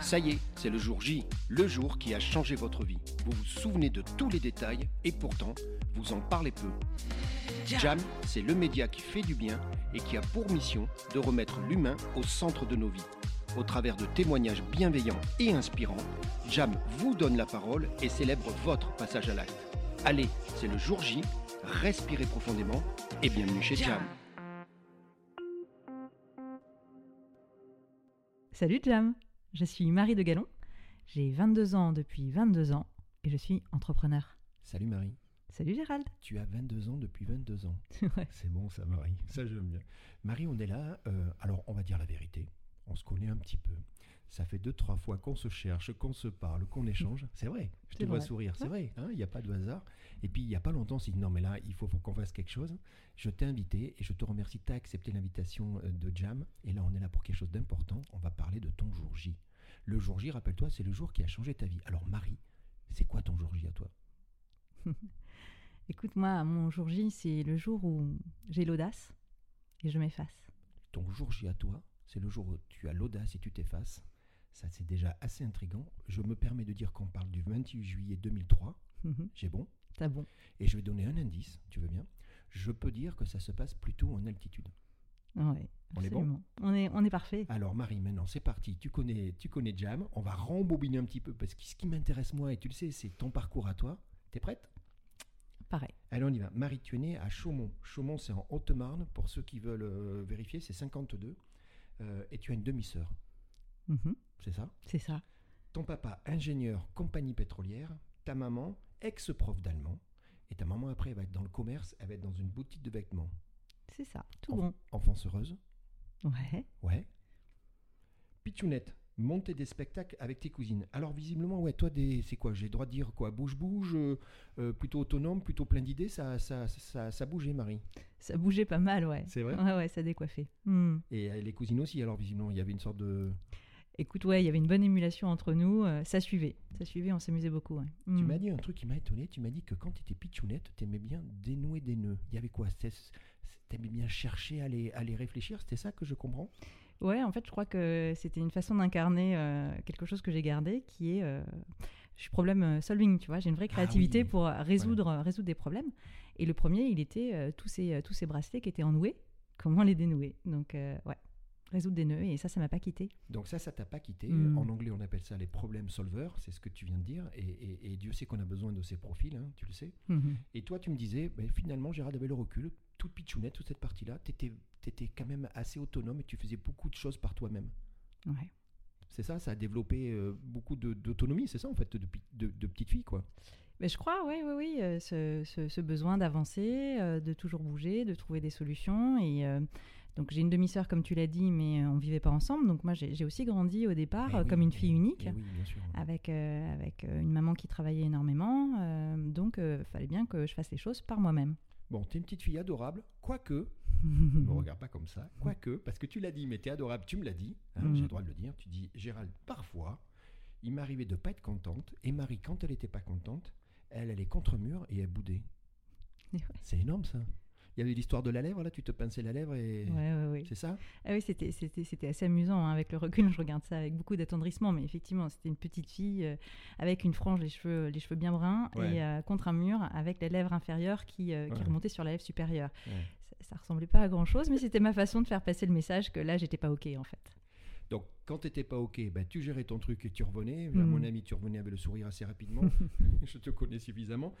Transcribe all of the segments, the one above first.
Ça y est, c'est le jour J, le jour qui a changé votre vie. Vous vous souvenez de tous les détails et pourtant, vous en parlez peu. Jam, c'est le média qui fait du bien et qui a pour mission de remettre l'humain au centre de nos vies. Au travers de témoignages bienveillants et inspirants, Jam vous donne la parole et célèbre votre passage à l'acte. Allez, c'est le jour J, respirez profondément et bienvenue chez Jam. Salut Jam, je suis Marie de Gallon, j'ai 22 ans depuis 22 ans et je suis entrepreneur. Salut Marie. Salut Gérald. Tu as 22 ans depuis 22 ans. Ouais. C'est bon ça Marie, ça j'aime bien. Marie, on est là, euh, alors on va dire la vérité, on se connaît un petit peu. Ça fait deux, trois fois qu'on se cherche, qu'on se parle, qu'on échange. C'est vrai, je te vois sourire, c'est Ouais. vrai, hein, il n'y a pas de hasard. Et puis il n'y a pas longtemps, on s'est dit non mais là, il faut, faut qu'on fasse quelque chose. Je t'ai invité et je te remercie, tu as accepté l'invitation euh, de Jam. Et là, on est là pour quelque chose d'important, on va parler de ton jour J. Le jour J, rappelle-toi, c'est le jour qui a changé ta vie. Alors Marie, c'est quoi ton jour J à toi? Écoute, moi, mon jour J, c'est le jour où j'ai l'audace et je m'efface. ton jour J à toi, c'est le jour où tu as l'audace et tu t'effaces. Ça, c'est déjà assez intriguant. Je me permets de dire qu'on parle du 28 juillet 2003. Mhm. J'ai bon. T'as bon. Et je vais donner un indice, tu veux bien. Je peux dire que ça se passe plutôt en altitude. Ouais, On est bon absolument. on est, on est parfait. Alors Marie, maintenant c'est parti. Tu connais, tu connais Jam. On va rembobiner un petit peu parce que ce qui m'intéresse moi, et tu le sais, c'est ton parcours à toi. T'es prête? Pareil. Allez, on y va. Marie, tu es née à Chaumont. Chaumont, c'est en Haute-Marne. Pour ceux qui veulent euh, vérifier, c'est 52. Euh, et tu as une demi-sœur, Mhm. C'est ça C'est ça. Ton papa, ingénieur, compagnie pétrolière. Ta maman, ex-prof d'allemand. Et ta maman, après, elle va être dans le commerce, elle va être dans une boutique de vêtements. C'est ça. Tout Enf- bon. Enfance heureuse Ouais. Ouais. Pichounette, monter des spectacles avec tes cousines. Alors, visiblement, ouais, toi, c'est quoi J'ai le droit de dire quoi Bouge-bouge, euh, euh, plutôt autonome, plutôt plein d'idées, ça, ça, ça, ça bougeait, Marie. Ça bougeait pas mal, ouais. C'est vrai Ouais, ouais, ça décoiffait. Hmm. Et euh, les cousines aussi, alors, visiblement, il y avait une sorte de. Écoute, ouais, il y avait une bonne émulation entre nous. euh, ça suivait. Ça suivait, on s'amusait beaucoup. ouais. Tu Hmm. m'as dit un truc qui m'a étonné. Tu m'as dit que quand tu étais pitchounette, tu aimais bien dénouer des nœuds. Il y avait quoi? Tu aimais bien chercher à les, à les réfléchir? C'était ça que je comprends? Ouais, en fait, je crois que c'était une façon d'incarner euh, quelque chose que j'ai gardé, qui est, euh, je suis problème solving, tu vois. J'ai une vraie Ah créativité oui. pour résoudre, résoudre des problèmes. Et le premier, il était tous ces, tous ces bracelets qui étaient ennoués. Comment les dénouer? Donc, ouais, résoudre des nœuds. Et ça, ça m'a pas quitté. Donc ça, ça t'a pas quitté. Mm. En anglais, on appelle ça les problèmes solvers. C'est ce que tu viens de dire. Et, et- et Dieu sait qu'on a besoin de ces profils, hein, tu le sais. Mhm. Et toi, tu me disais, ben, finalement, Gérald avait le recul. Toute pitchounette, toute cette partie-là, tu étais, quand même assez autonome et tu faisais beaucoup de choses par toi-même. Ouais. C'est ça, ça a développé euh, beaucoup d'autonomie, c'est ça en fait, de, pi- de, de petite fille, quoi. Mais je crois, oui, oui, oui, euh, ce, ce- ce besoin d'avancer, euh, de toujours bouger, de trouver des solutions. Et euh, donc j'ai une demi-sœur, comme tu l'as dit, mais euh, on vivait pas ensemble. Donc moi, j'ai aussi grandi au départ euh, oui, comme une fille unique. oui, bien sûr. avec, euh, avec euh, une maman qui travaillait énormément. euh, donc, il fallait bien que je fasse les choses par moi-même. Bon, t'es une petite fille adorable, quoique, ne me regarde pas comme ça, quoique, parce que tu l'as dit, mais t'es adorable, tu me l'as dit, hein, Mm. j'ai le droit de le dire, tu dis, Gérald, parfois, il m'arrivait de pas être contente, et Marie, quand elle était pas contente, elle allait contre mur et elle boudait. Ouais. C'est énorme ça. Il y avait l'histoire de la lèvre, là, tu te pinçais la lèvre et... Ouais, ouais, ouais. C'est ça? Ah oui, c'était, c'était, c'était assez amusant. hein. Avec le recul, je regarde ça avec beaucoup d'attendrissement. Mais effectivement, c'était une petite fille euh, avec une frange, les cheveux, les cheveux bien bruns, Ouais. et euh, contre un mur avec les lèvres inférieures qui, euh, qui Ouais. remontaient sur la lèvre supérieure. Ça, ça ressemblait pas à grand-chose, mais c'était ma façon de faire passer le message que là, j'étais pas OK, en fait. Donc, quand tu n'étais pas OK, ben, tu gérais ton truc et tu revenais. À Mm. mon avis, tu revenais avec le sourire assez rapidement. Je te connais suffisamment.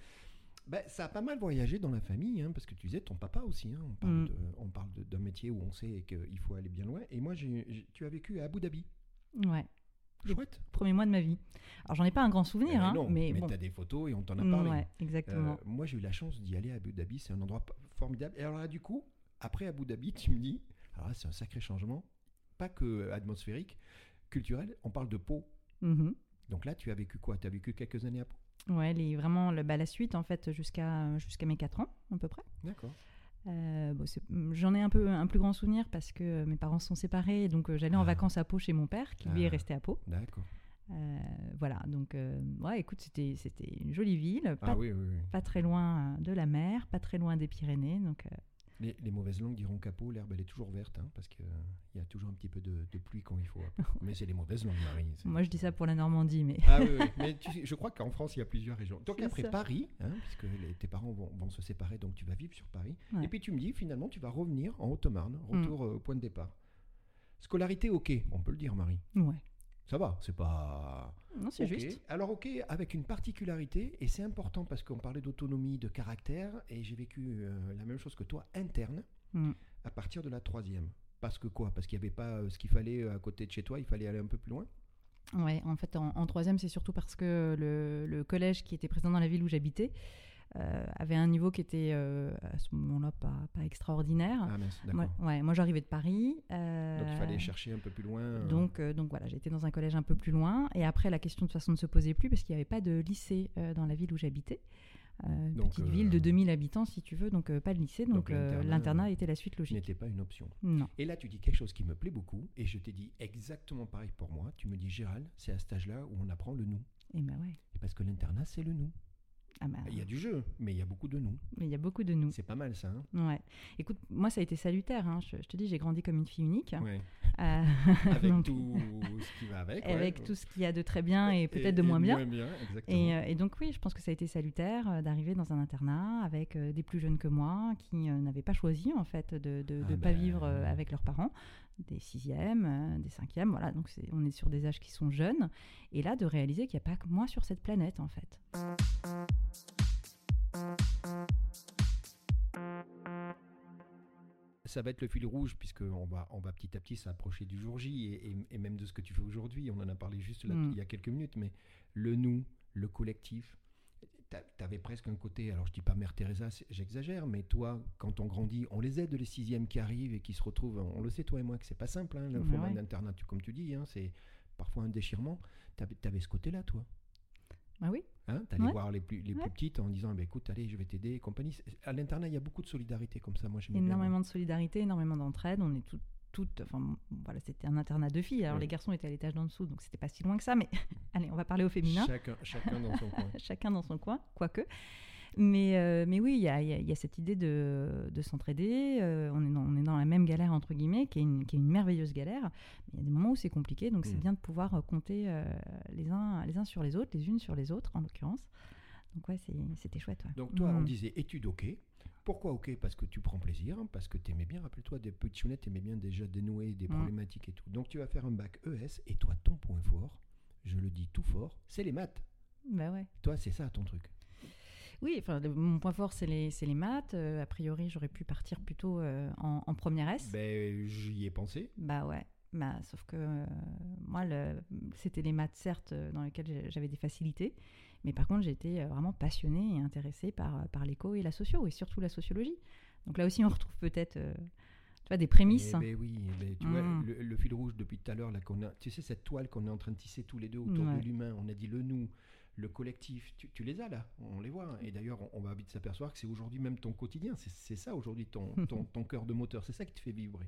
Ben, ça a pas mal voyagé dans la famille, hein, parce que tu disais ton papa aussi. hein, on parle Mm. de- on parle de- d'un métier où on sait qu'il faut aller bien loin. Et moi, tu as vécu à Abu Dhabi. Ouais, Chouette. premier mois de ma vie. Alors, j'en ai pas un grand souvenir, Eh hein, non, mais, mais bon. tu as des photos et on t'en a parlé. ouais, exactement. Euh, moi, j'ai eu la chance d'y aller à Abu Dhabi. C'est un endroit formidable. Et alors là, du coup, après Abu Dhabi, tu me dis, alors là, c'est un sacré changement, pas que atmosphérique, culturel. On parle de peau. Mhm. Donc là, tu as vécu quoi? Tu as vécu quelques années à Pau Ouais, les, vraiment le, bah, la suite en fait jusqu'à jusqu'à mes 4 ans à peu près. D'accord. Euh, bon, J'en ai un peu un plus grand souvenir parce que mes parents sont séparés, donc euh, j'allais en Ah. vacances à Pau chez mon père qui lui est Ah. resté à Pau. D'accord. Euh, voilà, donc euh, ouais, écoute, c'était c'était une jolie ville, pas, Ah oui, oui, oui. pas très loin euh, de la mer, pas très loin des Pyrénées, donc euh, Les, les mauvaises langues diront capot, l'herbe elle est toujours verte, hein, parce qu'il y a toujours un petit peu de, de pluie quand il faut. mais c'est les mauvaises langues, Marie. Moi, je dis ça pour la Normandie, mais Ah oui, oui. mais tu je crois qu'en France, il y a plusieurs régions. Donc après ça. Paris, hein, puisque les- tes parents vont, vont se séparer, donc tu vas vivre sur Paris. Ouais. Mm. Et puis tu me dis, finalement, tu vas revenir en Haute-Marne, retour euh, au point de départ. Scolarité, ok, on peut le dire, Marie. ouais. Ça va, c'est pas... Non, c'est juste. Alors ok, avec une particularité, et c'est important parce qu'on parlait d'autonomie, de caractère, et j'ai vécu euh, la même chose que toi, interne, Mm. à partir de la troisième. Parce que quoi? Parce qu'il n'y avait pas euh, ce qu'il fallait euh, à côté de chez toi, il fallait aller un peu plus loin? Ouais, en fait, en, en troisième, c'est surtout parce que le, le collège qui était présent dans la ville où j'habitais euh, avait un niveau qui était euh, à ce moment-là pas, pas extraordinaire. Ah mince. Moi, ouais, moi j'arrivais de Paris. euh, Donc il fallait chercher un peu plus loin. euh, Donc, donc voilà, j'étais dans un collège un peu plus loin. Et après, la question de toute façon ne se posait plus parce qu'il n'y avait pas de lycée dans la ville où j'habitais. Une Donc, petite ville de 2000 habitants, si tu veux, donc pas de lycée. Donc, Donc, l'internat, était la suite logique. n'était pas une option. Non. Et là, tu dis quelque chose qui me plaît beaucoup, et je t'ai dit exactement pareil pour moi. Tu me dis, Gérald, c'est à cet âge-là où on apprend le nous. Et ben ouais. Et parce que l'internat, c'est le nous. Ah bah, Il y a du jeu, mais il y a beaucoup de nous. mais il y a beaucoup de nous. C'est pas mal ça. Hein Ouais. Écoute, moi ça a été salutaire. hein. Je, je te dis, j'ai grandi comme une fille unique. Ouais. Euh, Avec donc, tout ce qui va avec. ouais. avec tout ce qu'il y a de très bien et peut-être de moins bien. exactement. Et, euh, et donc oui, je pense que ça a été salutaire euh, d'arriver dans un internat avec des plus jeunes que moi qui n'avaient pas choisi en fait de ne Ah pas bah, vivre avec leurs parents, des sixièmes, euh, des cinquièmes, voilà. Donc on est sur des âges qui sont jeunes. Et là, de réaliser qu'il n'y a pas que moi sur cette planète en fait. Ça va être le fil rouge, puisqu'on va, on va petit à petit s'approcher du jour J, et, et- et même de ce que tu fais aujourd'hui. On en a parlé juste là, Mm. il y a quelques minutes, mais le nous, le collectif, tu avais presque un côté, alors je dis pas Mère Teresa, j'exagère, mais toi, quand on grandit, on les aide, les sixièmes qui arrivent et qui se retrouvent, on le sait toi et moi que c'est pas simple, hein, Ouais, d'internat, comme tu dis, hein, c'est parfois un déchirement. Tu avais, ce côté-là, toi? Ah oui, Hein, T'allais Ouais. voir les plus, les Ouais. plus petites en disant, eh ben, écoute, allez, je vais t'aider et compagnie. À l'internat, il y a beaucoup de solidarité comme ça. Moi, j'aimais bien. énormément de solidarité, énormément d'entraide. On est tout- toutes, enfin voilà, c'était un internat de filles. Alors Ouais. les garçons étaient à l'étage d'en dessous, donc c'était pas si loin que ça. Mais allez, on va parler au féminin. Chacun, chacun dans son coin. chacun dans son coin, quoique. Mais, euh, mais oui, il y a, il y a- il y a cette idée de, de s'entraider. euh, on, est dans, on est dans la même galère, entre guillemets, qui est une, qui est une merveilleuse galère. Mais il y a des moments où c'est compliqué, donc c'est Mm. bien de pouvoir euh, compter euh, les, uns, les uns sur les autres, les unes sur les autres, en l'occurrence. Donc ouais, c'était chouette. ouais. Donc, toi, on Mm. disait études OK. Pourquoi OK? Parce que tu prends plaisir, hein, parce que tu aimais bien, rappelle-toi, des petits tu aimais bien déjà dénouer des Mm. problématiques et tout. Donc, tu vas faire un bac ES, et toi, ton point fort, je le dis tout fort, c'est les maths. Bah ouais. Toi, c'est ça ton truc. Oui, enfin, le- mon point fort, c'est les, les maths. Euh, a priori, j'aurais pu partir plutôt euh, en, en première S. Ben, j'y ai pensé. Bah ouais. Bah, sauf que euh, moi, le- c'était les maths, certes, dans lesquelles j'avais des facilités. Mais par contre, j'étais euh, vraiment passionnée et intéressée par, euh, par l'éco et la socio, et surtout la sociologie. Donc là aussi, on retrouve peut-être euh, tu vois, des prémices. Eh ben oui, eh ben, tu vois, Mm. le, le fil rouge depuis tout à l'heure, là, qu'on a, tu sais, cette toile qu'on est en train de tisser tous les deux autour Ouais. de l'humain, on a dit le nous, le collectif, tu, tu les as là, on les voit. hein. Et d'ailleurs, on, on va vite s'apercevoir que c'est aujourd'hui même ton quotidien, c'est ça aujourd'hui ton, ton, ton cœur de moteur, c'est ça qui te fait vibrer.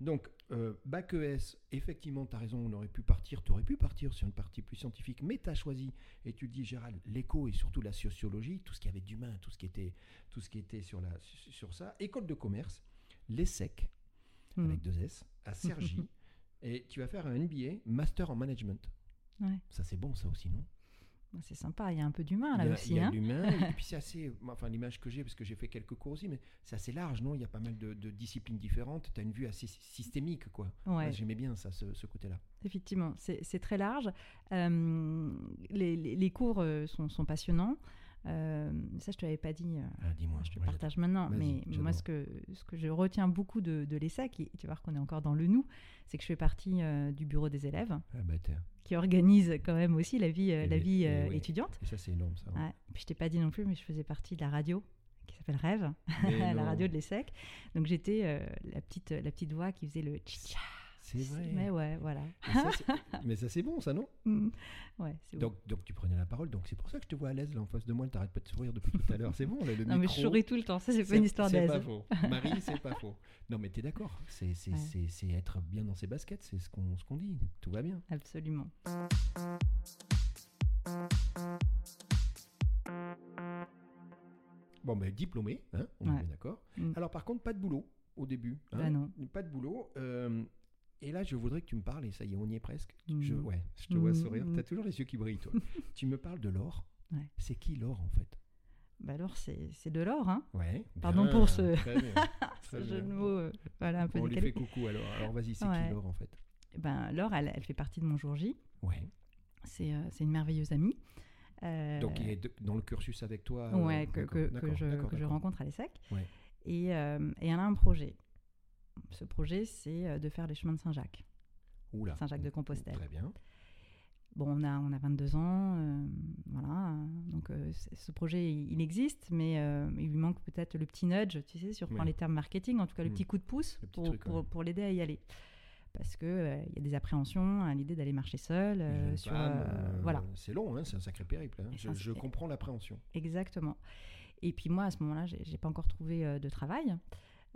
Donc, euh, bac ES, effectivement, tu as raison, on aurait pu partir, tu aurais pu partir sur une partie plus scientifique, mais tu as choisi, et tu le dis, Gérald, l'éco et surtout la sociologie, tout ce qu'il y avait d'humain, tout ce qui était, tout ce qui était sur, la, sur ça. École de commerce, l'ESSEC, Mm. avec deux S, à Cergy, et tu vas faire un MBA, Master en Management. Ouais. Ça, c'est bon, ça aussi, non? C'est sympa, il y a un peu d'humain Il là y a, il aussi. y a hein. l'humain, et puis c'est assez, enfin l'image que j'ai, parce que j'ai fait quelques cours aussi, mais c'est assez large, non? Il y a pas mal de, de disciplines différentes, tu as une vue assez sy- systémique, quoi. Ouais. J'aimais bien ça, ce, ce côté-là. Effectivement, c'est très large. Euh, les, les- les cours euh, sont, sont passionnants. Euh, ça, je te l'avais pas dit. Ah, dis-moi. je te partage maintenant. Mais moi, ce que, ce que je retiens beaucoup de, de l'ESSEC, et tu vois qu'on est encore dans le nous, c'est que je fais partie euh, du bureau des élèves, Ah, bah, qui organise quand même aussi la vie, euh, la vie euh, étudiante. Et ça, c'est énorme, ça. Ouais. Puis je t'ai pas dit non plus, mais je faisais partie de la radio qui s'appelle Rêve, la radio de l'ESSEC. Donc j'étais euh, la petite la petite voix qui faisait le tcha C'est vrai. Mais ouais, voilà. Mais ça, c'est- c'est bon, ça, non Mm. ouais, c'est bon. donc, donc, tu prenais la parole, donc c'est pour ça que je te vois à l'aise là en face de moi, t'arrêtes pas de sourire depuis tout à l'heure. C'est bon, là, le Non, mais je micro. souris tout le temps. Ça, c'est pas une histoire C'est d'aise. pas faux. Marie, c'est pas faux. Non, mais t'es d'accord. C'est c'est- Ouais. c'est- c'est être bien dans ses baskets, c'est ce qu'on ce qu'on dit. Tout va bien. Absolument. Bon, ben diplômé, hein, on Ouais. est bien d'accord. Mm. Alors par contre, pas de boulot au début. hein. Bah non. Pas de boulot. euh, là, je voudrais que tu me parles, et ça y est, on y est presque. Je, ouais, je te vois Mm, sourire. mm. Tu as toujours les yeux qui brillent, toi. tu me parles de l'or. Ouais. C'est qui l'or, en fait? Bah alors, c'est de l'or, hein Ouais. Pardon bien, pour ce- très bien, Ce jeu de mots, euh, voilà, un peu On lui fait coucou alors. Alors vas-y, c'est Ouais. qui l'or, en fait? Eh Ben, Laure, elle, elle fait partie de mon jour J. Ouais. C'est euh, une merveilleuse amie. Euh, Donc il est de- dans le cursus avec toi ouais, euh, que, je, que je rencontre à l'ESSEC. Ouais. Et, et elle a un projet. Ce projet, c'est euh, de faire les chemins de Saint-Jacques. Oula. Saint-Jacques-de-Compostelle. Très bien. Bon, on a, on a 22 ans, euh, voilà. Donc, euh, ce projet, il, existe, mais euh, il lui manque peut-être le petit nudge, tu sais, si on reprend Oui. les termes marketing, en tout cas le Mm. petit coup de pouce pour, truc, pour, ouais. pour l'aider à y aller. Parce qu'il il y a des appréhensions à l'idée d'aller marcher seul. sur, femme, voilà. C'est long, hein, c'est un sacré périple. hein. Je, je comprends l'appréhension. Exactement. Et puis moi, à ce moment-là, j'ai pas encore trouvé de travail.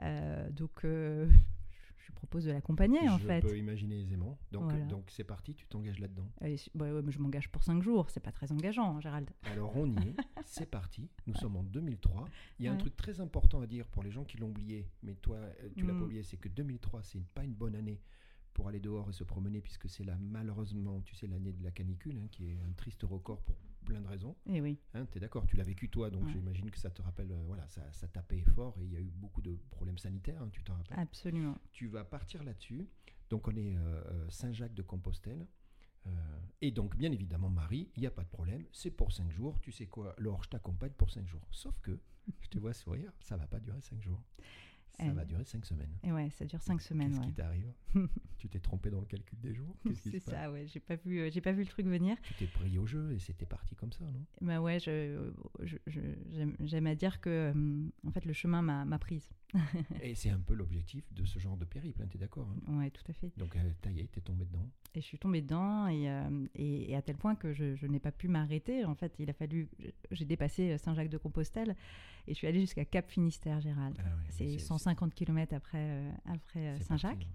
Euh, donc, euh, je propose de l'accompagner, en je fait. peux imaginer aisément. Donc Voilà. donc c'est parti, tu t'engages là-dedans. Je- ouais, mais je m'engage pour 5 jours, c'est pas très engageant, hein, Gérald. Alors on y est, c'est parti. Nous sommes en 2003. Il y a un Ouais. truc très important à dire pour les gens qui l'ont oublié, mais toi euh, tu l'as pas Mm. oublié, c'est que 2003 c'est pas une bonne année pour aller dehors et se promener puisque c'est là malheureusement, tu sais, l'année de la canicule, hein, qui est un triste record pour plein de raisons. Et oui, Hein, tu es d'accord, tu l'as vécu toi, donc Ouais. j'imagine que ça te rappelle, euh, voilà, ça, ça tapait fort et il y a eu beaucoup de problèmes sanitaires, hein, tu t'en rappelles. absolument. Tu vas partir là-dessus. Donc on est euh, euh, Saint-Jacques de Compostelle. Euh, et donc, bien évidemment, Marie, il n'y a pas de problème, c'est pour 5 jours. Tu sais quoi, Laure, je t'accompagne pour 5 jours. Sauf que, je te vois sourire, ça va pas durer 5 jours. Ça Euh, va durer 5 semaines. Et ouais, ça dure 5 semaines. Qu'est-ce ouais. qui t'arrive Tu t'es trompé dans le calcul des jours C'est ça, ouais. J'ai pas vu, euh, j'ai pas vu le truc venir. Tu t'es pris au jeu et c'était parti comme ça, non? Bah ouais, je, je- je- j'aime, à dire que, hum, en fait, le chemin m'a prise. Et c'est un peu l'objectif de ce genre de périple, hein, t'es d'accord hein? Ouais, tout à fait. Donc, euh, est, t'es tombé dedans. Et je suis tombée dedans et, euh, et, et à tel point que je, je n'ai pas pu m'arrêter. En fait, il a fallu, j'ai dépassé Saint-Jacques-de-Compostelle et je suis allée jusqu'à Cap Finistère, Gérald. Ah ouais, c'est 150 km après, euh, après euh, Saint-Jacques. parti,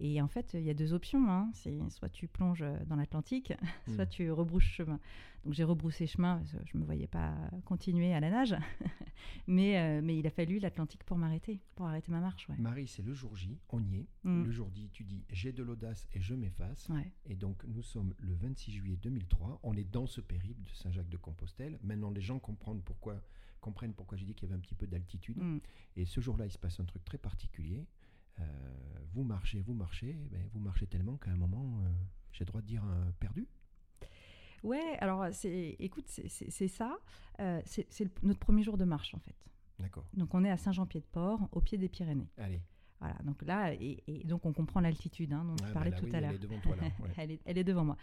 Et en fait, il y a deux options. hein. C'est soit tu plonges dans l'Atlantique, Mm. soit tu rebrousses chemin. Donc j'ai rebroussé chemin, parce que je ne me voyais pas continuer à la nage. mais, euh, mais il a fallu l'Atlantique pour m'arrêter, pour arrêter ma marche. Ouais. Marie, c'est le jour J, on y est. Mm. Le jour J, tu dis j'ai de l'audace et je m'efface. Ouais. Et donc nous sommes le 26 juillet 2003, on est dans ce périple de Saint-Jacques-de-Compostelle. Maintenant les gens comprennent pourquoi, comprennent pourquoi j'ai dit qu'il y avait un petit peu d'altitude. Mm. Et ce jour-là, il se passe un truc très particulier. Euh, vous marchez, vous marchez, ben, vous marchez tellement qu'à un moment, euh, j'ai le droit de dire perdu. Ouais, alors c'est, écoute, c'est, ça. Euh, c'est, notre premier jour de marche en fait. D'accord. Donc on est à Saint-Jean-Pied-de-Port, au pied des Pyrénées. Allez. Voilà, donc là, et, et donc on comprend l'altitude hein, dont Ah, tu ben parlais là, tout oui, à elle l'heure. est devant toi là. ouais. elle, est, elle est devant moi.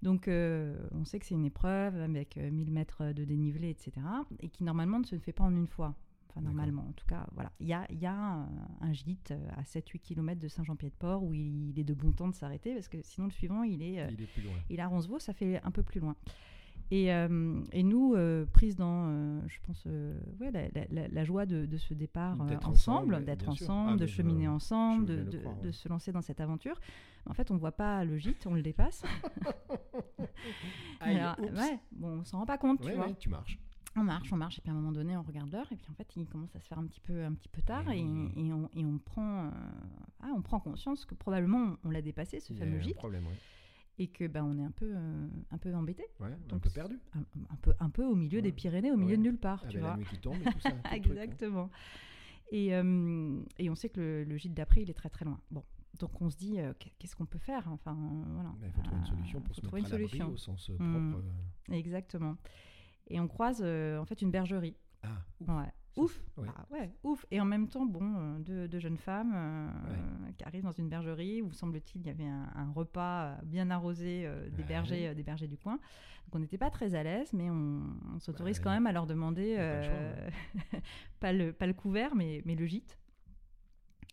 Donc, euh, on sait que c'est une épreuve avec euh, 1000 mètres de dénivelé, etc. Et qui normalement ne se fait pas en une fois. Enfin, normalement, en tout cas, voilà. Il y a, il y a un, un gîte euh, à 7-8 km de Saint-Jean-Pied-de-Port où il, il est de bon temps de s'arrêter parce que sinon, le suivant, il est, euh, Il est plus loin. il est à Roncevaux, ça fait un peu plus loin. Et, euh, et nous, euh, prises dans, euh, je pense, ouais, la, la- la- la joie de, de ce départ D'être ensemble, ensemble, d'être ensemble, Ah, de cheminer ensemble, de, vais le de- croire, de ouais. se lancer dans cette aventure. En fait, on ne voit pas le gîte, on le dépasse. Alors, ouais, bon, on s'en rend pas compte, tu vois. tu marches. On marche, on marche, et puis à un moment donné, on regarde l'heure, et puis en fait, il commence à se faire un petit peu, un petit peu tard, Eh et, on, et on prend, euh, ah, on prend conscience que probablement on, l'a dépassé, ce fameux gîte, problème, ouais. et que ben, on est un peu, euh, un peu embêté, Ouais, un peu perdu. un, un peu, un peu au milieu des. Pyrénées, au milieu de nulle part, Ah, tu ben, vois. la nuit qui tombe et tout ça. tout le truc, hein. Exactement. Et, euh, et on sait que le, le gîte d'après, il est très très loin. Bon, donc on se dit, euh, qu'est- qu'est-ce qu'on peut faire Enfin, voilà. Il faut trouver une solution pour se trouver mettre à l'abri au sens euh, Mm. propre. Exactement. Et on croise euh, en fait une bergerie. Ah, ouf. Ouais. Ouf. ouais. Ah ouais, ouf. Et en même temps, bon, euh, deux, deux jeunes femmes euh, Ouais. qui arrivent dans une bergerie où semble-t-il il y avait un, un repas bien arrosé euh, des Ouais. bergers, euh, des bergers du coin. Donc on n'était pas très à l'aise, mais on, on s'autorise Bah, quand même à leur demander pas le choix, pas le pas le couvert, mais mais le gîte.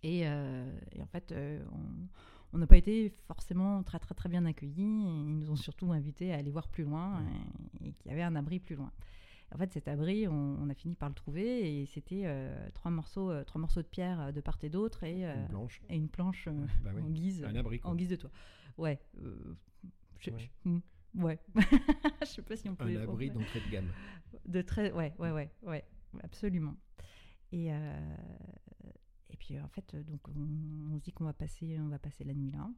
Et, euh, et en fait, euh, on- on n'a pas été forcément très très très bien accueillis. Ils nous ont surtout invités à aller voir plus loin et, et qu'il y avait un abri plus loin. En fait, cet abri, on, on a fini par le trouver et c'était euh, trois morceaux, euh, trois morceaux de pierre euh, de part et d'autre et, euh, Une planche. et une planche euh, Bah oui. en guise, Un abri, quoi. en guise de toit. Ouais. euh, je- Ouais. je- hmm, ouais. je sais pas si on peut. Un abri d'entrée de gamme. de très, ouais, ouais, ouais, ouais, absolument. Et, euh, puis en fait, donc on, on se dit qu'on va passer, on va passer la nuit là.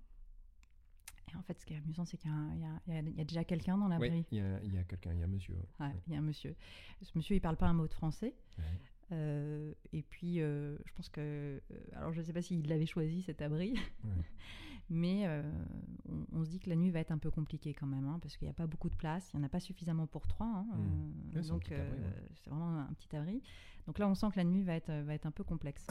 Et en fait, ce qui est amusant, c'est qu'il y, a y y déjà quelqu'un dans l'abri. Oui, il y a, quelqu'un, il y a un monsieur. Ouais, il y a un monsieur. Ce monsieur, il parle pas un mot de français. Ouais. Euh, et puis, euh, je pense que. euh, alors, je ne sais pas s'il l'avait choisi, cet abri. Mais euh, on, on se dit que la nuit va être un peu compliquée quand même, hein, parce qu'il n'y a pas beaucoup de place. Il n'y en a pas suffisamment pour trois. hein, Mm. euh, donc, ouais. euh, c'est vraiment un petit abri. Donc là, on sent que la nuit va être, va être un peu complexe.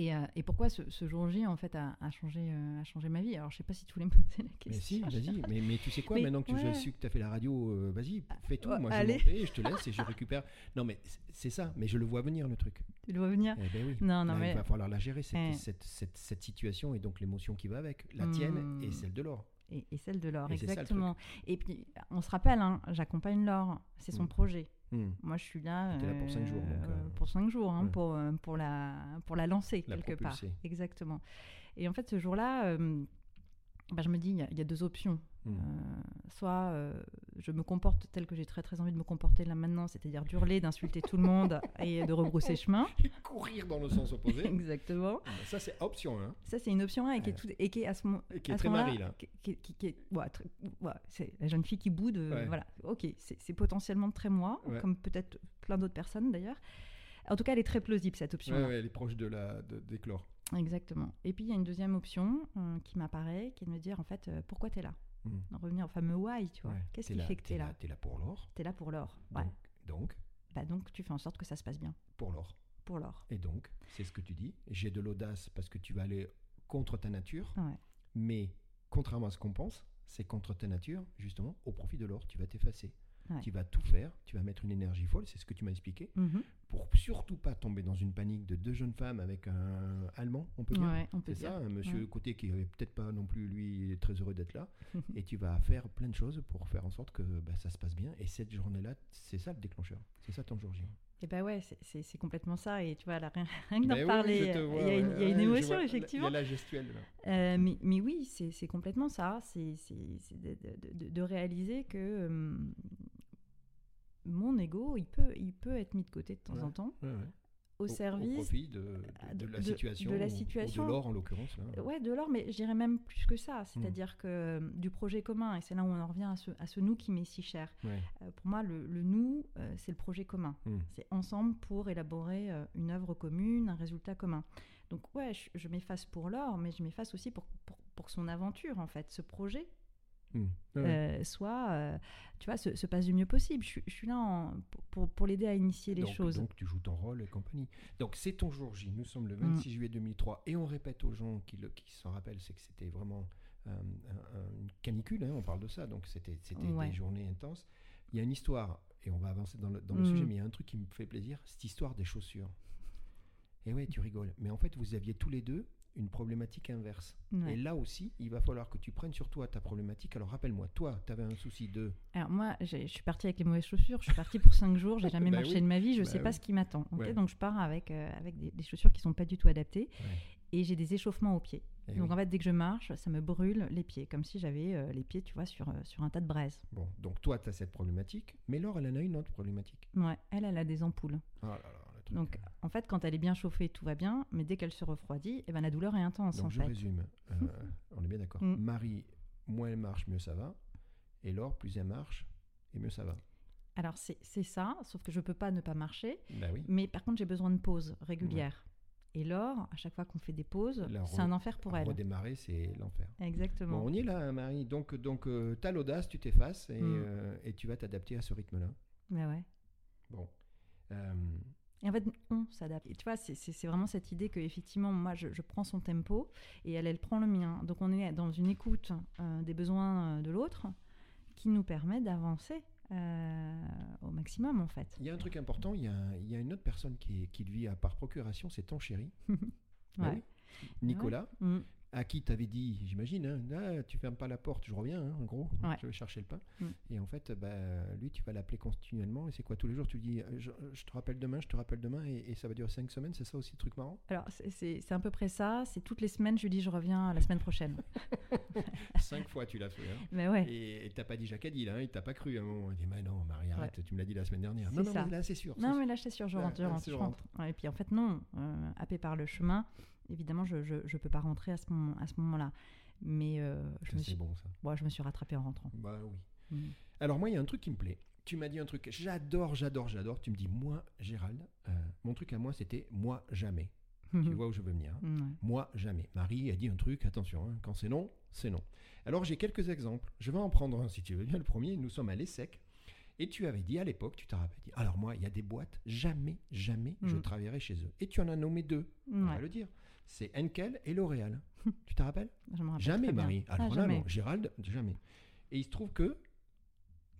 Et, euh, et pourquoi ce, ce jour J en fait a, a changé, euh, a changé ma vie? Alors je sais pas si tu voulais me poser la question. Mais si, vas-y. Mais, mais tu sais quoi, Mais maintenant que tu ouais. as su que tu as fait la radio, euh, vas-y, fais tout. ouais, Moi, allez. je vais, je te laisse et je récupère. Non, mais c'est- ça. Mais je le vois venir, le truc. Tu le vois venir? Eh ben oui. Non, non, Là, mais Il va falloir la gérer, cette, Eh. cette, cette, cette situation et donc l'émotion qui va avec. La tienne et Hmm. celle de Laure. et, et celle de Laure, Et exactement. Et puis on se rappelle, hein, j'accompagne Laure, c'est son Mm. projet. Hmm. Moi, je suis là, là pour cinq jours, donc, euh, euh, pour cinq jours, hein, ouais. pour, euh, pour, la, pour la lancer La quelque part. propulser. Exactement. Et en fait, ce jour-là, euh, bah, je me dis, il y y, a deux options. Hmm. Euh, soit euh, je me comporte tel que j'ai très très envie de me comporter là maintenant, c'est-à-dire d'hurler, d'insulter tout le monde et de rebrousser chemin. Courir dans le sens opposé. Exactement. ça, c'est option 1. Ça, c'est une option 1 et qui est, Ouais. tout- et qui est à ce moment Et qui est très Marie, là. qui- qui- qui- qui est- ouais, très- ouais, c'est la jeune fille qui boude. euh. Voilà, ok, c'est potentiellement très moi, comme peut-être plein d'autres personnes d'ailleurs. En tout cas, elle est très plausible cette option. Elle est proche de la, d'éclore. Exactement. Et puis il y a une deuxième option qui m'apparaît, qui est de me dire en fait pourquoi tu es là? D'en revenir au fameux why, tu vois. Ouais. Qu'est-ce qui là- fait que tu es là T'es là pour l'or. Tu es là pour l'or. Ouais. Donc, donc, Bah, donc tu fais en sorte que ça se passe bien pour l'or. pour l'or. Et donc, c'est ce que tu dis. J'ai de l'audace parce que tu vas aller contre ta nature. Ouais. Mais contrairement à ce qu'on pense, c'est contre ta nature, justement, au profit de l'or. Tu vas t'effacer. Ouais. Tu vas tout faire. Tu vas mettre une énergie folle. C'est ce que tu m'as expliqué. Mhm. Pour surtout pas tomber dans une panique de deux jeunes femmes avec un Allemand, on peut dire. Ouais, C'est ça, un monsieur Ouais. côté qui est peut-être pas non plus, lui, très heureux d'être là. et tu vas faire plein de choses pour faire en sorte que bah, ça se passe bien. Et cette journée-là, c'est ça le déclencheur. C'est ça ton jour J. Et bah ouais, c'est- complètement ça. Et tu vois, là, rien, rien que d'en Ben oui, parler, euh, il y a une, ouais, il y a une ouais, je émotion, vois. effectivement. Il y a la gestuelle. Euh, mais, mais oui, c'est complètement ça. C'est de réaliser que euh, mon ego, il peut, il peut être mis de côté de temps Ouais. en temps, Ouais, ouais. au, Au service profit de, de- de de- la situation. de la situation. Ou de l'or, en l'occurrence. Euh, Ouais, de l'or, mais je dirais même plus que ça. C'est-à-dire que euh, du projet commun, et c'est là où on en revient à ce, à ce nous qui m'est si cher. Ouais. Euh, pour moi, le, le nous, euh, c'est le projet commun. Hmm. C'est ensemble pour élaborer euh, une œuvre commune, un résultat commun. Donc ouais, je, je m'efface pour l'or, mais je m'efface aussi pour, pour, pour son aventure, en fait, ce projet Ouais, ouais. euh, soit, euh, tu vois, se, se passe du mieux possible. Je, suis- je suis là en- pour- pour, l'aider à initier les donc, choses. donc tu joues ton rôle et compagnie. Donc c'est ton jour J. Nous sommes le Mm. 26 juillet 2003 et on répète aux gens qui, le- qui s'en rappellent, c'est que c'était vraiment euh, un- un- une canicule, hein, on parle de ça, donc c'était c'était Ouais. des journées intenses. Il y a une histoire, et on va avancer dans le, dans le Mm. sujet, mais il y a un truc qui me fait plaisir, cette histoire des chaussures. Et ouais, tu rigoles. Mais en fait, vous aviez tous les deux une problématique inverse. Ouais. Et là aussi, il va falloir que tu prennes sur toi ta problématique. Alors rappelle-moi, toi, tu avais un souci de... Alors moi, je suis partie avec les mauvaises chaussures. Je suis partie pour 5 jours. J'ai jamais Bah marché oui. de ma vie. Je Bah sais pas ce qui m'attend. Ouais. Donc je pars avec, euh, avec des, des chaussures qui sont pas du tout adaptées. Ouais. Et j'ai des échauffements aux pieds. Eh donc oui. en fait, dès que je marche, ça me brûle les pieds, comme si j'avais euh, les pieds, tu vois, sur, euh, sur un tas de braise. Bon, donc toi, tu as cette problématique, mais Laure, elle en a une autre problématique. Ouais, elle, elle a des ampoules. Oh là là, truc. Donc en fait, quand elle est bien chauffée, tout va bien. Mais dès qu'elle se refroidit, eh ben, la douleur est intense Donc en je fait. résume, Euh, on est bien d'accord. Mm. Marie, moins elle marche, mieux ça va. Et Laure, plus elle marche, et mieux ça va. Alors c'est ça, sauf que je peux pas ne pas marcher. Bah oui. Mais par contre, j'ai besoin de pauses régulières. Et Laure, à chaque fois qu'on fait des pauses, c'est un enfer pour elle. Redémarrer, c'est l'enfer. Exactement. Bon, on y est là, hein, Marie. Donc, donc euh, t'as l'audace, tu t'effaces et, Mm. euh, et tu vas t'adapter à ce rythme-là. Mais ouais. Bon. Euh, Et en fait, on s'adapte. Et tu vois, c'est- vraiment cette idée que effectivement, moi, je, je prends son tempo et elle, elle prend le mien. Donc, on est dans une écoute euh, des besoins euh, de l'autre qui nous permet d'avancer euh, au maximum, en fait. Il y a un truc important, il y a, il y a une autre personne qui, qui vit à par procuration, c'est ton chéri, Ouais. oui? Nicolas, Mm. À qui tu avais dit, j'imagine, hein, Ah, tu fermes pas la porte, je reviens, hein, en gros, Ouais. je vais chercher le pain. Mm. Et en fait, bah, lui, tu vas l'appeler continuellement. Et c'est quoi tous les jours Tu dis, euh, je, je te rappelle demain, je te rappelle demain, et, et ça va durer cinq semaines. C'est ça aussi le truc marrant? Alors, c'est- à peu près ça. C'est toutes les semaines, je lui dis, je reviens la semaine prochaine. Cinq fois, tu l'as fait. hein. Mais ouais. Et t'as pas dit Jacadi, là, hein, il t'a pas cru à un moment. Il dit, mais non, Marie, arrête, tu me l'as dit la semaine dernière. Non, non, ça. mais là, c'est sûr. Non, mais là, c'est sûr, je rentre, je rentre. Ouais, et puis en fait, non, euh, happé par le chemin, évidemment, je je peux pas rentrer à ce, moment, à ce moment-là. Mais euh, je, me suis, bon, ça. bon, je me suis rattrapée en rentrant. Bah oui. Mm. Alors moi, il y a un truc qui me plaît. Tu m'as dit un truc, j'adore, j'adore, j'adore. Tu me dis, moi, Gérald, euh, mon truc à moi, c'était moi, jamais. Tu vois où je veux venir. hein. Ouais. Moi, jamais. Marie a dit un truc, attention, hein, quand c'est non, c'est non. Alors j'ai quelques exemples. Je vais en prendre un si tu veux bien. Le premier, nous sommes à l'ESSEC. Et tu avais dit à l'époque, tu rappelles, dit, alors moi, il y a des boîtes, jamais, jamais je Mm. travaillerai chez eux. Et tu en as nommé deux, on va Ouais. le dire. C'est Henkel et L'Oréal. tu te rappelles? Je me rappelle Jamais. Marie. Ah, Alors là, jamais. non. Gérald, jamais. Et il se trouve que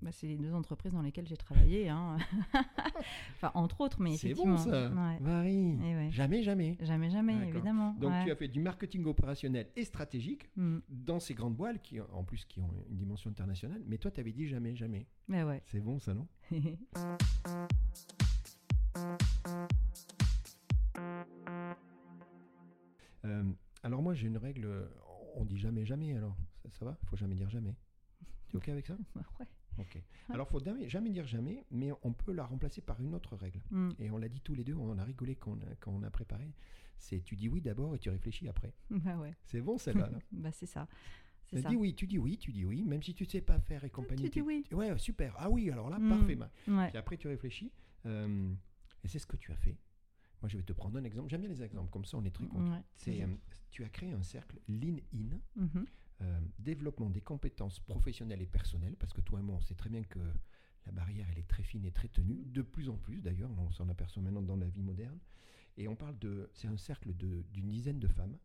Bah, c'est les deux entreprises dans lesquelles j'ai travaillé. hein. enfin, entre autres, mais c'est bon ça. Ouais. Marie, Eh ouais. jamais, jamais. Jamais, jamais, évidemment. Donc ouais. tu as fait du marketing opérationnel et stratégique Mm. dans ces grandes boîtes qui, en plus, qui ont une dimension internationale. Mais toi, tu avais dit jamais, jamais. Mais ouais. C'est bon ça, non? Euh, alors moi, j'ai une règle. On dit jamais, jamais. Alors, ça, ça va? Il faut jamais dire jamais. Tu es ok avec ça? Bah ouais. Ok. Alors, faut jamais, jamais dire jamais, mais on peut la remplacer par une autre règle. Mm. Et on l'a dit tous les deux, on a rigolé quand on a, quand on a préparé. C'est tu dis oui d'abord et tu réfléchis après. Bah ouais. C'est bon celle-là. là Bah c'est ça. Tu dis oui, tu dis oui, tu dis oui, même si tu ne sais pas faire et compagnie. tu dis oui. Ouais, super. Ah oui, alors là, Mm. parfait. Puis après, tu réfléchis. euh, et c'est ce que tu as fait. Moi, je vais te prendre un exemple. J'aime bien les exemples, comme ça, on est très content. Ouais. C'est, euh, tu as créé un cercle Lean In, Mhm. euh, développement des compétences professionnelles et personnelles, parce que toi et moi, on sait très bien que la barrière, elle est très fine et très tenue, de plus en plus d'ailleurs, on s'en aperçoit maintenant dans la vie moderne. Et on parle de, c'est un cercle d'une dizaine de femmes,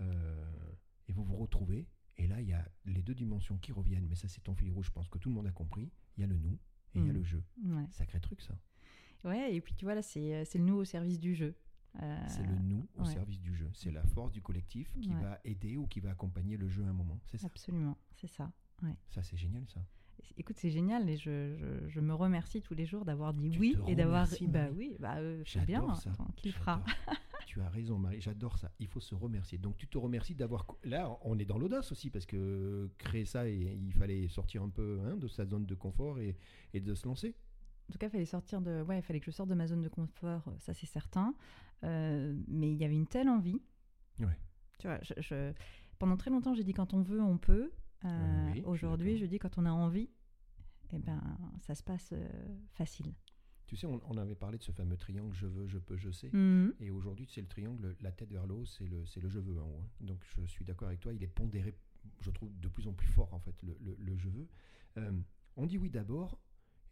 euh, et vous vous retrouvez, et là, il y a les deux dimensions qui reviennent, mais ça, c'est ton fil rouge, je pense que tout le monde a compris. Il y a le nous et il y a Mm. le jeu. Ouais. Sacré truc, ça. Ouais, et puis tu vois, là, c'est euh, c'est le nous au service du jeu. Euh, C'est le nous au ouais. service du jeu. C'est la force du collectif qui Ouais. va aider ou qui va accompagner le jeu à un moment. C'est ça. Absolument, c'est ça. Ça, c'est génial, ça. Écoute, c'est génial et je, je- je me remercie tous les jours d'avoir dit Tu oui et d'avoir. Bah oui, bah euh, c'est bien. Ça. Attends, qui le fera tu as raison, Marie. J'adore ça. Il faut se remercier. Donc, tu te remercies d'avoir. Là, on est dans l'audace aussi parce que créer ça, et il fallait sortir un peu hein, de sa zone de confort et, et de se lancer. En tout cas, il fallait sortir de. Ouais, fallait que je sorte de ma zone de confort, euh, ça c'est certain. Euh, mais il y avait une telle envie. Ouais. Tu vois, je, je- pendant très longtemps, j'ai dit quand on veut, on peut. Euh, oui, Aujourd'hui, je dis quand on a envie, eh ben, ça se passe euh, facile. Tu sais, on, on avait parlé de ce fameux triangle je veux, je peux, je sais. Mhm. Et aujourd'hui, c'est le triangle, la tête vers le haut, c'est le, le je veux en haut. hein. Donc je suis d'accord avec toi, il est pondéré, je trouve, de plus en plus fort en fait, le, le- le je veux. Euh, on dit oui d'abord,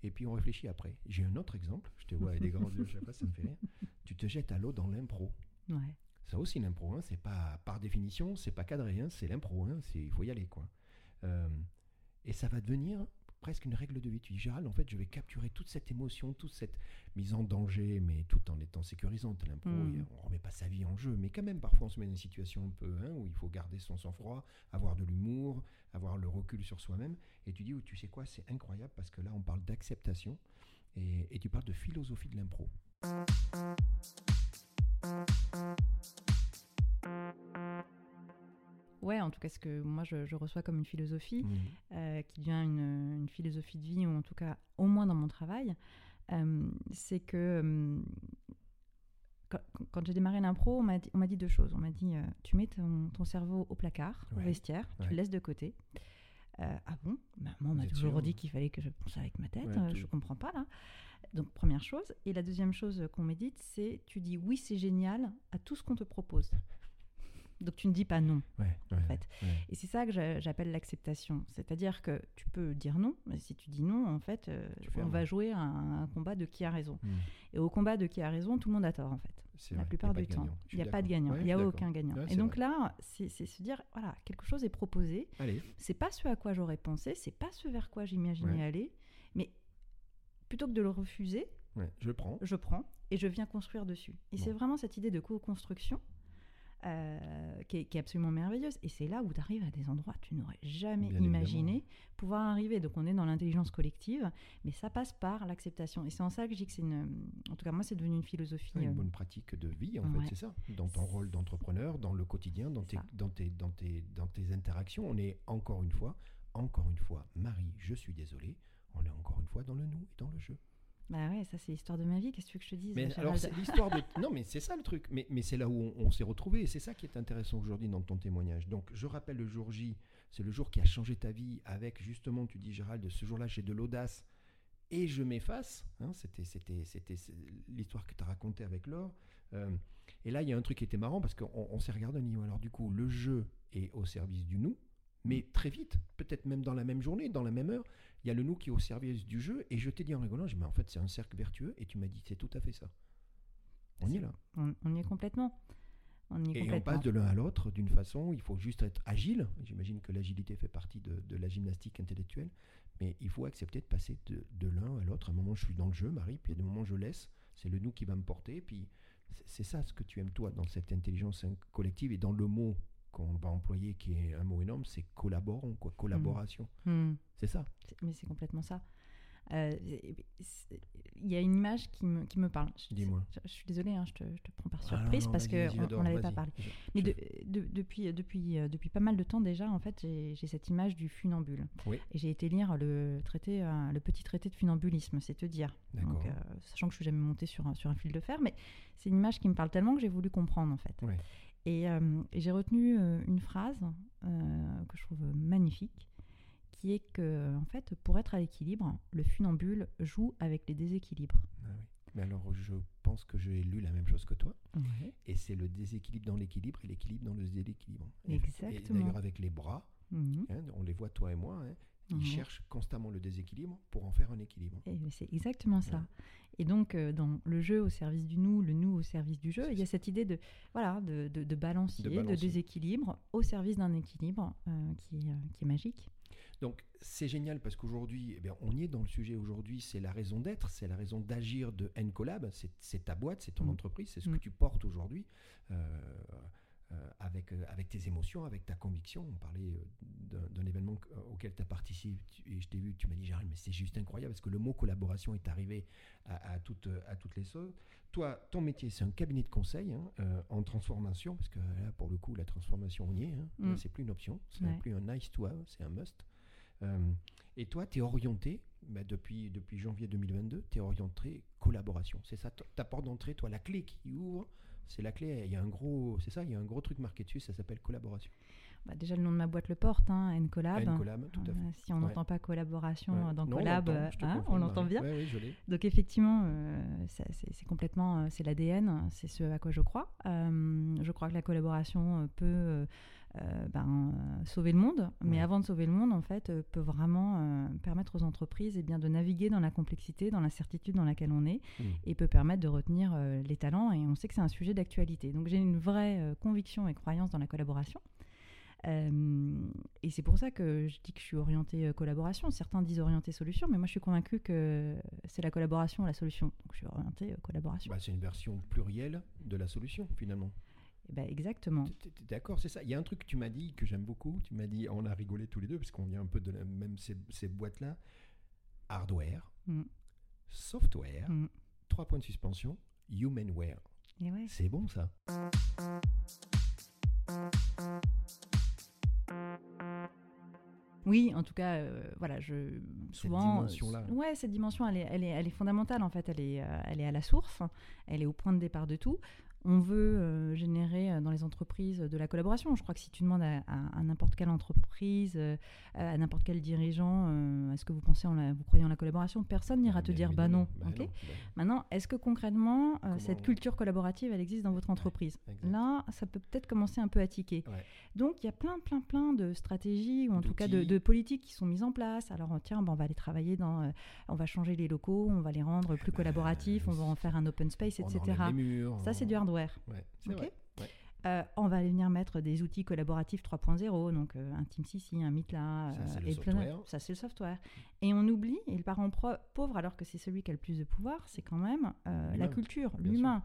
et puis on réfléchit après. J'ai un autre exemple, je te vois avec des grands yeux, je sais pas, ça me fait rire. Tu te jettes à l'eau dans l'impro. Ouais. Ça aussi, l'impro, hein, c'est pas par définition, c'est pas cadré, hein, c'est l'impro, hein, il faut y aller. quoi. Euh, et ça va devenir presque une règle de vie. Tu dis, Gérald, en fait, je vais capturer toute cette émotion, toute cette mise en danger, mais tout en étant sécurisante. L'impro, Mm. on remet pas sa vie en jeu, mais quand même, parfois, on se met dans une situation un peu hein, où il faut garder son sang-froid, avoir de l'humour, avoir le recul sur soi-même. Et tu dis, oh, tu sais quoi, c'est incroyable parce que là, on parle d'acceptation et, et tu parles de philosophie de l'impro. Ouais, en tout cas, ce que moi je, je reçois comme une philosophie, Mhm. euh, qui devient une, une philosophie de vie, ou en tout cas au moins dans mon travail, euh, c'est que euh, quand, quand j'ai démarré l'impro, on m'a dit, deux choses. On m'a dit, tu mets ton, ton cerveau au placard, au Ouais, vestiaire, tu le laisses de côté. Euh, ah bon? Bah, Moi, on m'a toujours sûr, dit hein? qu'il fallait que je pense avec ma tête. Ouais, euh, tout- je comprends pas là. Donc, première chose. Et la deuxième chose qu'on médite, c'est tu dis oui, c'est génial à tout ce qu'on te propose. Donc, tu ne dis pas non. Ouais, ouais, fait. ouais. Et c'est ça que j'a- j'appelle l'acceptation. C'est-à-dire que tu peux dire non, mais si tu dis non, en fait, euh, on va jouer à un, un combat de qui a raison. Mhm. Et au combat de qui a raison, tout le monde a tort, en fait. La vrai, plupart du temps. Il n'y a pas de gagnant. Il n'y a aucun gagnant. Et donc vrai. là, c'est se dire, voilà, quelque chose est proposé. C'est pas ce à quoi j'aurais pensé, c'est pas ce vers quoi j'imaginais aller. Mais plutôt que de le refuser, je prends. je prends et je viens construire dessus. Et Bon. c'est vraiment cette idée de co-construction euh, qui, est, qui est absolument merveilleuse. Et c'est là où tu arrives à des endroits que tu n'aurais jamais Bien imaginé pouvoir arriver. Donc on est dans l'intelligence collective, mais ça passe par l'acceptation. Et c'est en ça que je dis que c'est une... En tout cas, moi, c'est devenu une philosophie. Ouais, euh, une bonne pratique de vie, en ouais. fait, c'est ça. Dans ton rôle d'entrepreneur, dans le quotidien, dans tes, dans, tes, dans, tes, dans tes interactions, on est encore une fois, encore une fois, Marie, je suis désolé, on est encore une fois dans le nous et dans le jeu. Bah ouais, ça c'est l'histoire de ma vie. Qu'est-ce que tu veux que je te dise? Mais Gérald alors, c'est l'histoire de. Non, mais c'est ça le truc. Mais, mais c'est là où on, on s'est retrouvés. Et c'est ça qui est intéressant aujourd'hui dans ton témoignage. Donc, je rappelle le jour J, c'est le jour qui a changé ta vie avec justement, tu dis Gérald, ce jour-là, j'ai de l'audace et je m'efface. Hein, c'était, c'était, c'était l'histoire que tu as racontée avec Laure. Euh, et là, il y a un truc qui était marrant parce qu'on on s'est regardé, on dit alors du coup, le jeu est au service du nous, mais très vite, peut-être même dans la même journée, dans la même heure, il y a le nous qui est au service du jeu. Et je t'ai dit en rigolant, je dis, mais en fait, c'est un cercle vertueux. Et tu m'as dit, c'est tout à fait ça. On y est là. on, on y est complètement. On y est Et on passe de l'un à l'autre d'une façon, il faut juste être agile. J'imagine que l'agilité fait partie de, de la gymnastique intellectuelle, mais il faut accepter de passer de, de l'un à l'autre. À un moment, je suis dans le jeu, Marie, puis à des moments, je laisse. C'est le nous qui va me porter. Puis c'est- ça ce que tu aimes, toi, dans cette intelligence in- collective et dans le mot qu'on va employer, qui est un mot énorme, c'est collaborons, quoi, collaboration. Hmm. C'est ça. Mais c'est complètement ça. Euh, Il y a une image qui me, qui me parle. Dis-moi. Je, je suis désolée, hein, je, te, je te prends par Ah non, surprise non, parce qu'on ne l'avait pas parlé. Je- Mais de- de- depuis, depuis, euh, depuis pas mal de temps déjà, en fait, j'ai cette image du funambule. Oui. Et j'ai été lire le, traité, euh, le petit traité de funambulisme, c'est te dire. Donc, euh, sachant que je suis jamais montée sur un, sur un fil de fer, mais c'est une image qui me parle tellement que j'ai voulu comprendre en fait. Ouais. Et, euh, et j'ai retenu euh, une phrase euh, que je trouve magnifique, qui est que en fait, pour être à l'équilibre, le funambule joue avec les déséquilibres. Ah oui. Mais alors, je pense que j'ai lu la même chose que toi. Et c'est le déséquilibre dans l'équilibre et l'équilibre dans le déséquilibre. Et- Et Exactement. d'ailleurs, avec les bras, Mhm. hein, on les voit toi et moi, hein, ils Mhm. cherchent constamment le déséquilibre pour en faire un équilibre. C'est exactement ça. Ouais. Et donc, euh, dans le jeu au service du nous, le nous au service du jeu, il y a cette idée de, voilà, de, de, de balancier, De déséquilibre au service d'un équilibre euh, qui, est, euh, qui est magique. Donc c'est génial parce qu'aujourd'hui, eh on y est dans le sujet aujourd'hui, c'est la raison d'être, c'est la raison d'agir de N-Collab, c'est ta boîte, c'est ton Mm. entreprise, c'est ce Mm. que tu portes aujourd'hui avec, euh, avec tes émotions, avec ta conviction. On parlait euh, d'un- événement que- auquel tu as participé et je t'ai vu, tu m'as dit Gérald, mais c'est juste incroyable parce que le mot collaboration est arrivé à, à toutes, à toutes les choses. Toi, ton métier, c'est un cabinet de conseil hein, euh, en transformation, parce que là, pour le coup, la transformation, on y est. Hein. Mm. C'est plus une option, c'est Ouais. plus un nice to have, c'est un must. Euh, et toi, tu es orienté, bah, depuis, depuis janvier 2022, tu es orienté collaboration. C'est ça, ta porte d'entrée, toi, la clé qui ouvre, c'est la clé. Il y a un gros, c'est ça, il y a un gros truc marqué dessus, ça s'appelle collaboration. Bah, déjà, le nom de ma boîte le porte, hein, N-Collab. N-Collab, tout à fait. Euh, si on Ouais. n'entend pas collaboration Ouais. euh, dans Non, on Collab, euh, hein, on l'entend bien. Ouais, oui. Donc effectivement, euh, c'est complètement, c'est l'ADN, c'est ce à quoi je crois. Euh, je crois que la collaboration peut euh, ben, euh, sauver le monde, mais Ouais. avant de sauver le monde, en fait, euh, peut vraiment permettre aux entreprises eh bien, de naviguer dans la complexité, dans l'incertitude dans laquelle on est, Mm. et peut permettre de retenir les talents. Et on sait que c'est un sujet d'actualité. Donc j'ai une vraie conviction et croyance dans la collaboration. Et c'est pour ça que je dis que je suis orientée collaboration. Certains disent orientée solution, mais moi je suis convaincue que c'est la collaboration la solution. Donc je suis orientée collaboration. Bah, c'est une version plurielle de la solution, finalement. Eh ben, exactement. D'accord, c'est ça. Il y a un truc que tu m'as dit que j'aime beaucoup. Tu m'as dit, on a rigolé tous les deux parce qu'on vient un peu de la même ces, ces boîtes-là. Hardware, Mm. software, Mm. trois points de suspension, humanware. Et ouais. C'est bon ça. Oui, en tout cas, euh, voilà, je souvent. dimension-là. ouais, cette dimension, elle est, elle est, elle est fondamentale en fait. Elle est, euh, elle est à la source. Elle est au point de départ de tout. On veut euh, générer euh, dans les entreprises de la collaboration. Je crois que si tu demandes à, à- à n'importe quelle entreprise, euh, à n'importe quel dirigeant, euh, est-ce que vous pensez en la, vous croyez en la collaboration? Personne n'ira te dire bah non. Bah non, bah Maintenant, est-ce que concrètement, euh, cette culture collaborative, elle existe dans votre entreprise? Là, ça peut peut-être commencer un peu à tiquer. Ouais. Donc, il y a plein, plein, plein de stratégies, ou en tout cas de, politiques qui sont mises en place. Alors, tiens, ben, on va aller travailler dans... euh, on va changer les locaux, on va les rendre plus bah, collaboratifs, on va en faire un open space, etc. murs, Ça, c'est du hardware. Ouais, c'est Ok. vrai. Ouais. Euh, on va aller venir mettre des outils collaboratifs 3.0, donc euh, un TeamCC, un Meetla, Ça, euh, c'est le ça c'est le software. Et on oublie, et le parent pro- pauvre, alors que c'est celui qui a le plus de pouvoir, c'est quand même la culture, l'humain.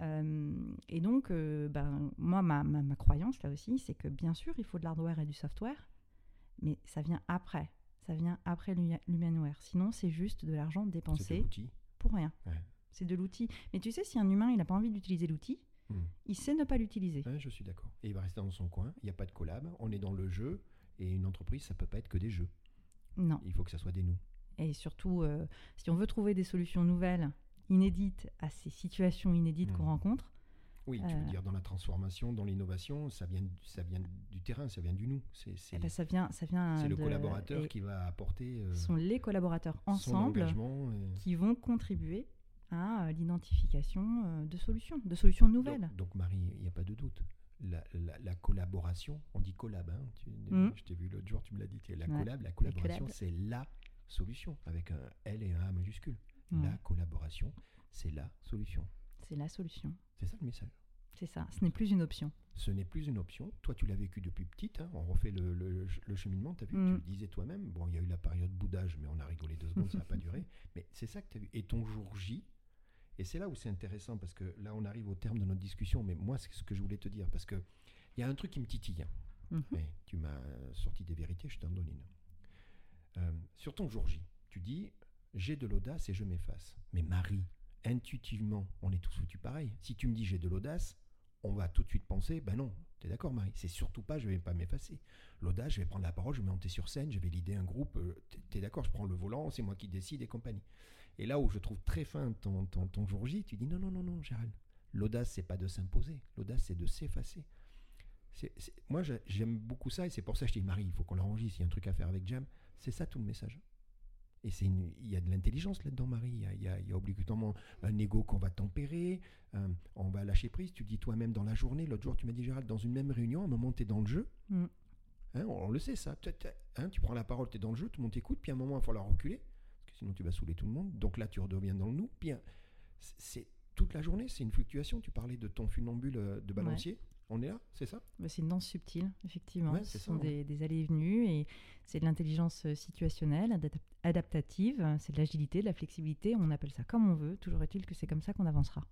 Euh, et donc, euh, ben, moi, ma, ma, ma croyance là aussi, c'est que bien sûr, il faut de l'hardware et du software, mais ça vient après. Ça vient après l'hu- l'humanware. Sinon, c'est juste de l'argent dépensé pour rien. Ouais. C'est de l'outil. Mais tu sais, si un humain, il n'a pas envie d'utiliser l'outil, Hmm. il sait ne pas l'utiliser. Ouais, je suis d'accord. Et il va rester dans son coin. Il n'y a pas de collab. On est dans le jeu. Et une entreprise, ça peut pas être que des jeux. Non. Il faut que ça soit des nous. Et surtout, euh, si on veut trouver des solutions nouvelles, inédites à ces situations inédites qu'on Mhm. rencontre, Oui, tu veux Euh. dire dans la transformation, dans l'innovation, ça vient, ça vient du terrain, ça vient du nous. C'est eh ben, ça vient, ça vient. c'est le de- collaborateur et qui va apporter euh, Ce sont les collaborateurs ensemble euh. qui vont contribuer à l'identification euh, de solutions, de solutions nouvelles. Donc, donc, Marie, il n'y a pas de doute. La, la- la collaboration, on dit collab. hein, tu- Mhm. Je t'ai vu l'autre jour, tu me l'as dit. La Ouais, collab, la collaboration, c'est la solution avec un L et un A majuscule. Ouais. La collaboration, c'est la solution. C'est la solution. C'est ça le message. C'est ça. Ce n'est plus une option. Ce n'est plus une option. Toi, tu l'as vécu depuis petite. hein, On refait le, le- le cheminement. Tu as vu, Mm. tu le disais toi-même. Bon, il y a eu la période boudage, mais on a rigolé deux secondes, ça n'a pas duré. Mais c'est ça que tu as vu. Et ton jour J, et c'est là où c'est intéressant, parce que là, on arrive au terme de notre discussion. Mais moi, c'est ce que je voulais te dire, parce que il y a un truc qui me titille. Mhm. Mais tu m'as sorti des vérités, je t'en donne une. Euh, sur ton jour J, tu dis j'ai de l'audace et je m'efface. Mais Marie, intuitivement, on est tous foutus pareil. Si tu me dis j'ai de l'audace, on va tout de suite penser ben non, t'es d'accord Marie, c'est surtout pas je vais pas m'effacer. L'audace, je vais prendre la parole, je vais monter sur scène, je vais l'idée un groupe, euh, t'es d'accord, je prends le volant, c'est moi qui décide et compagnie. Et là où je trouve très fin ton, ton, ton jour J, tu dis non, non, non, non, Gérald. L'audace, c'est pas de s'imposer. L'audace, c'est de s'effacer. Moi, j'aime beaucoup ça et c'est pour ça que je dis Marie, il faut qu'on l'enregistre. Il y a un truc à faire avec Jam. C'est ça tout le message. Et il y a de l'intelligence là-dedans, Marie. Il y a, il y a- il y a obligatoirement un ego qu'on va tempérer. euh, on va lâcher prise. Tu dis toi-même dans la journée. L'autre jour, tu m'as dit Gérald, dans une même réunion, à un moment, tu es dans le jeu. Mm. Hein, on, on le sait, ça. Hein, tu prends la parole, tu es dans le jeu, tout le monde t'écoute. Puis à un moment, il va falloir reculer. Sinon, tu vas saouler tout le monde. Donc là, tu redeviens dans le nous. Hein, c'est- toute la journée. C'est une fluctuation. Tu parlais de ton funambule euh, de balancier. On est là, c'est ça? Bah, c'est une danse subtile, effectivement. Ouais, Ce ça, sont ouais. des, des allées et venues et c'est de l'intelligence euh, situationnelle, adap- adaptative, c'est de l'agilité, de la flexibilité. On appelle ça comme on veut. Toujours est-il que c'est comme ça qu'on avancera.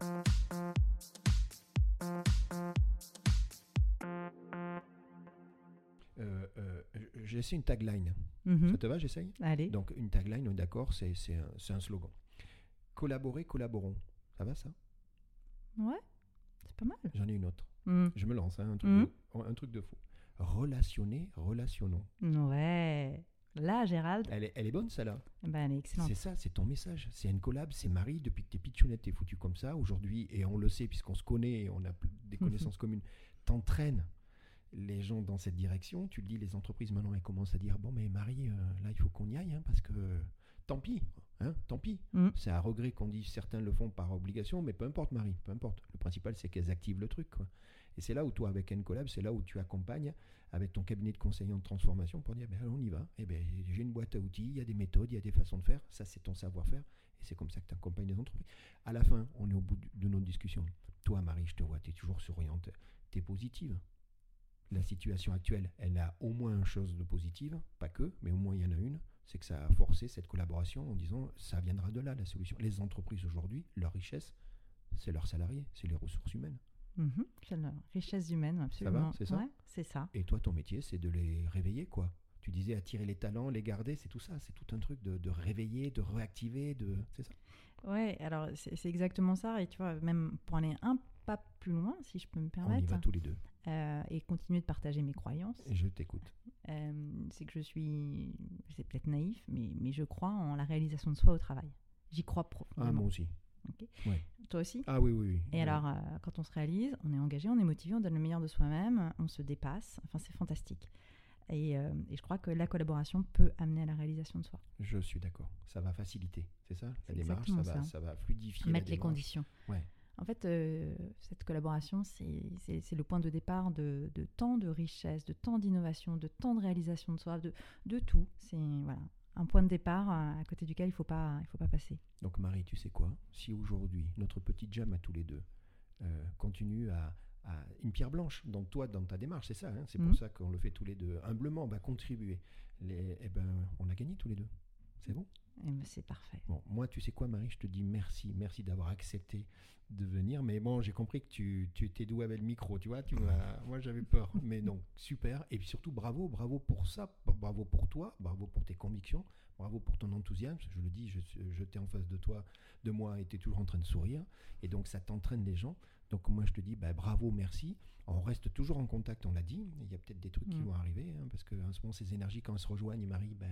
Euh, euh, J'ai essayé une tagline. Mhm. Ça te va, j'essaye? Allez. Donc une tagline, on est d'accord, c'est c'est un, c'est un slogan. Collaborer, collaborons. Ça va ça? Ouais, c'est pas mal. J'en ai une autre. Mm. Je me lance, hein, un, truc Mhm. de, un truc de fou. Relationner, relationnons. Ouais. Là, Gérald, Elle est, elle est bonne, celle-là. ben, elle est excellente. C'est ça, c'est ton message. C'est une collab, c'est Marie, depuis que t'es pitchounette, t'es foutu comme ça. Aujourd'hui, et on le sait, puisqu'on se connaît, et on a des Mhm. connaissances communes, t'entraînes les gens dans cette direction. Tu le dis, les entreprises, maintenant, elles commencent à dire, bon, mais Marie, euh, là, il faut qu'on y aille, hein, parce que tant pis, hein, tant pis. Mm. C'est à regret qu'on dit certains le font par obligation, mais peu importe, Marie, peu importe. Le principal, c'est qu'elles activent le truc. quoi. Et c'est là où toi, avec N-Collab, c'est là où tu accompagnes avec ton cabinet de conseil en transformation pour dire, ben, on y va. Et ben, j'ai une boîte à outils, il y a des méthodes, il y a des façons de faire. Ça, c'est ton savoir-faire. Et c'est comme ça que tu accompagnes les entreprises. À la fin, on est au bout de notre discussion. Toi, Marie, je te vois, tu es toujours souriante. Tu es positive. La situation actuelle, elle a au moins une chose de positive, pas que, mais au moins il y en a une, c'est que ça a forcé cette collaboration en disant ça viendra de là la solution. Les entreprises aujourd'hui, leur richesse, c'est leurs salariés, c'est les ressources humaines. C'est la richesse humaine, absolument. c'est ça Ouais, c'est ça. Et toi, ton métier, c'est de les réveiller, quoi. Tu disais attirer les talents, les garder, c'est tout ça, c'est tout un truc de, de réveiller, de réactiver, de. C'est ça? Ouais, alors c'est c'est exactement ça. Et tu vois, même pour aller un pas plus loin, si je peux me On y permettre, va tous les deux. euh, et continuer de partager mes croyances, Et je t'écoute. euh, c'est que je suis, c'est peut-être naïf, mais, mais je crois en la réalisation de soi au travail. J'y crois Ah, profondément. moi aussi. Toi aussi? Ah oui, oui, oui. Et alors, euh, quand on se réalise, on est engagé, on est motivé, on donne le meilleur de soi-même, on se dépasse. Enfin, c'est fantastique. Et, euh, et je crois que la collaboration peut amener à la réalisation de soi. Je suis d'accord. Ça va faciliter, c'est ça La démarche, ça va, ça. va fluidifier. la Mettre les conditions. Ouais. En fait, euh, cette collaboration, c'est le point de départ de, de tant de richesse, de tant d'innovation, de tant de réalisation de soi, de, de tout. C'est voilà, un point de départ euh, à côté duquel il ne faut, pas- il faut pas passer. Donc Marie, tu sais quoi? Si aujourd'hui, notre petite jam à tous les deux euh, continue à, à- Une pierre blanche, dans toi, dans ta démarche, c'est ça, hein, c'est Mhm. pour ça qu'on le fait tous les deux. Humblement, on va contribuer. Les, eh ben, on a gagné tous les deux. C'est bon? C'est parfait. Bon, moi, tu sais quoi, Marie, je te dis merci. Merci d'avoir accepté de venir. Mais bon, j'ai compris que tu, tu étais doué avec le micro, tu vois. Tu moi, j'avais peur. Mais donc, super. Et puis surtout, bravo, bravo pour ça. Bravo pour toi. Bravo pour tes convictions. Bravo pour ton enthousiasme. Je le dis, je, je t'ai en face de toi, de moi, et tu es toujours en train de sourire. Et donc, ça t'entraîne les gens. Donc, moi, je te dis, bah, bravo, merci. On reste toujours en contact, on l'a dit. Il y a peut-être des trucs qui Mm. vont arriver. hein, parce qu'en ce moment, ces énergies, quand elles se rejoignent, Marie, ben,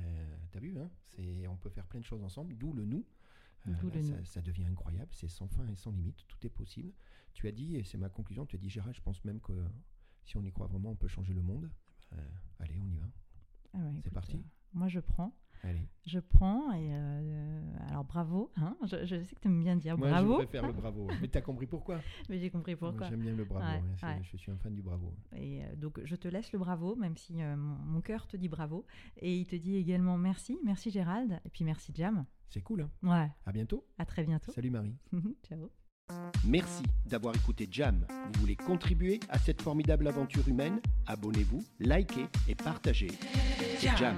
t'as vu, hein, c'est, on peut faire plein de choses ensemble. D'où le nous. Euh, là, ça, nous. ça devient incroyable, c'est sans fin et sans limite, tout est possible. Tu as dit, et c'est ma conclusion, tu as dit, Gérald, je pense même que si on y croit vraiment, on peut changer le monde. Euh, allez, on y va. Ah ouais, C'est parti euh, Moi, je prends. Allez. Je prends et euh, alors bravo. hein, je, je sais que tu aimes bien dire Moi, bravo, je préfère le bravo. Mais t'as compris pourquoi mais j'ai compris Moi, pourquoi. J'aime bien le bravo. Ouais, hein, ouais. Je suis un fan du bravo. Et euh, donc, je te laisse le bravo, même si euh, mon, mon cœur te dit bravo. Et il te dit également merci. Merci Gérald. Et puis merci Jam. C'est cool, hein Ouais, À bientôt. à très bientôt. Salut Marie. Ciao. Merci d'avoir écouté Jam. Vous voulez contribuer à cette formidable aventure humaine? Abonnez-vous, likez et partagez. C'est Jam,